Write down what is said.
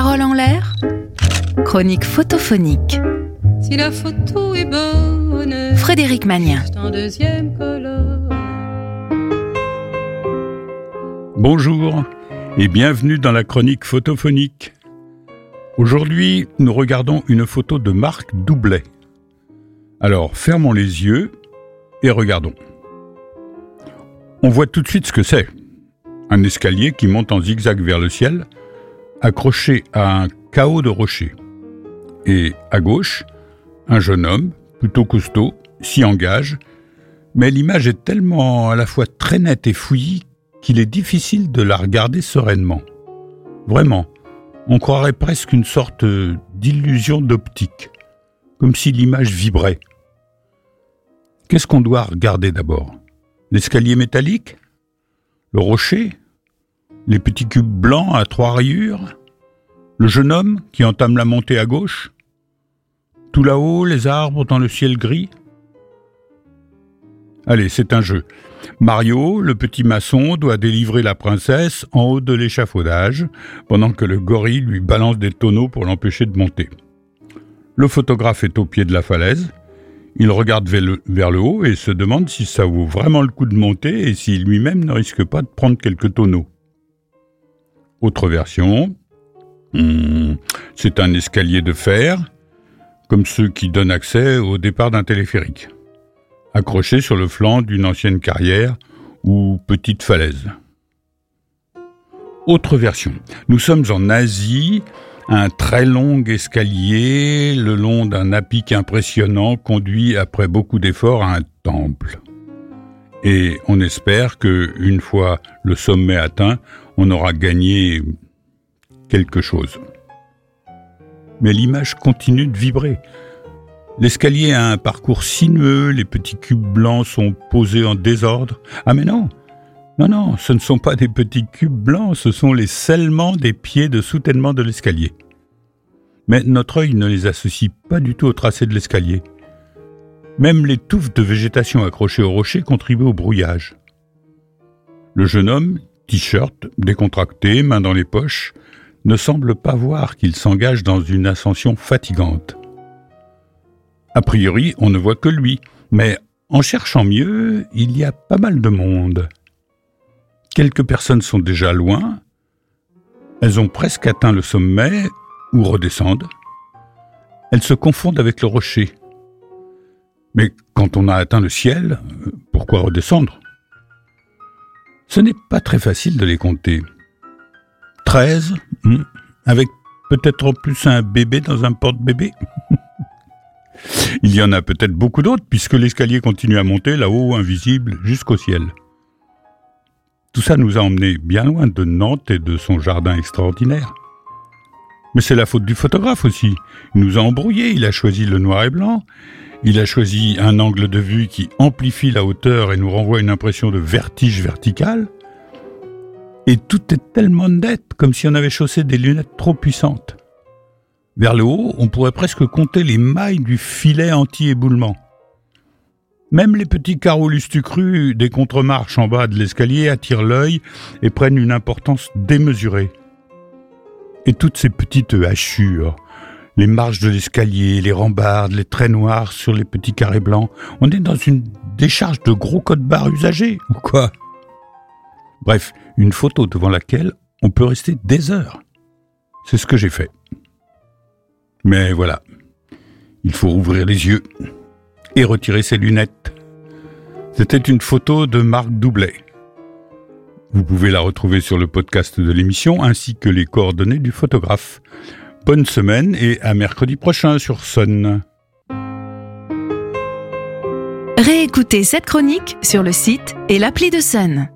Parole en l'air Chronique photophonique. Si la photo est bonne, Frédéric Magnien. c'est en deuxième. Bonjour et bienvenue dans la chronique photophonique. Aujourd'hui, nous regardons une photo de Marc Doublet. Alors, fermons les yeux et regardons. On voit tout de suite ce que c'est. Un escalier qui monte en zigzag vers le ciel, accroché à un chaos de rochers. Et à gauche, un jeune homme, plutôt costaud, s'y engage, mais l'image est tellement à la fois très nette et fouillie qu'il est difficile de la regarder sereinement. Vraiment, on croirait presque une sorte d'illusion d'optique, comme si l'image vibrait. Qu'est-ce qu'on doit regarder d'abord? L'escalier métallique? Le rocher? Les petits cubes blancs à trois rayures Le jeune homme qui entame la montée à gauche Tout là-haut, les arbres dans le ciel gris Allez, c'est un jeu. Mario, le petit maçon, doit délivrer la princesse en haut de l'échafaudage, pendant que le gorille lui balance des tonneaux pour l'empêcher de monter. Le photographe est au pied de la falaise. Il regarde vers le, haut et se demande si ça vaut vraiment le coup de monter et s'il lui-même ne risque pas de prendre quelques tonneaux. Autre version. Hmm, c'est un escalier de fer, comme ceux qui donnent accès au départ d'un téléphérique accroché sur le flanc d'une ancienne carrière ou petite falaise. Autre version. Nous sommes en Asie, un très long escalier le long d'un apic impressionnant conduit après beaucoup d'efforts à un temple. Et on espère que, une fois le sommet atteint, on aura gagné quelque chose. Mais l'image continue de vibrer. L'escalier a un parcours sinueux, les petits cubes blancs sont posés en désordre. Ah mais non Non, non, ce ne sont pas des petits cubes blancs, ce sont les scellements des pieds de soutènement de l'escalier. Mais notre œil ne les associe pas du tout au tracé de l'escalier. Même les touffes de végétation accrochées au rocher contribuent au brouillage. Le jeune homme, t-shirt, décontracté, main dans les poches, ne semble pas voir qu'il s'engage dans une ascension fatigante. A priori, on ne voit que lui, mais en cherchant mieux, il y a pas mal de monde. Quelques personnes sont déjà loin, elles ont presque atteint le sommet ou redescendent. Elles se confondent avec le rocher. Mais quand on a atteint le ciel, pourquoi redescendre? Ce n'est pas très facile de les compter. Treize, hmm, avec peut-être plus un bébé dans un porte-bébé Il y en a peut-être beaucoup d'autres, puisque l'escalier continue à monter là-haut, invisible, jusqu'au ciel. Tout ça nous a emmenés bien loin de Nantes et de son jardin extraordinaire. Mais c'est la faute du photographe aussi. Il nous a embrouillés, il a choisi le noir et blanc, il a choisi un angle de vue qui amplifie la hauteur et nous renvoie une impression de vertige vertical. Et tout est tellement net, comme si on avait chaussé des lunettes trop puissantes. Vers le haut, on pourrait presque compter les mailles du filet anti-éboulement. Même les petits carreaux lustucrus des contremarches en bas de l'escalier attirent l'œil et prennent une importance démesurée. Et toutes ces petites hachures, les marches de l'escalier, les rambardes, les traits noirs sur les petits carrés blancs, on est dans une décharge de gros codes barres usagés, ou quoi? Bref, une photo devant laquelle on peut rester des heures. C'est ce que j'ai fait. Mais voilà, il faut ouvrir les yeux et retirer ses lunettes. C'était une photo de Marc Doublet. Vous pouvez la retrouver sur le podcast de l'émission ainsi que les coordonnées du photographe. Bonne semaine et à mercredi prochain sur Sun. Réécoutez cette chronique sur le site et l'appli de Sun.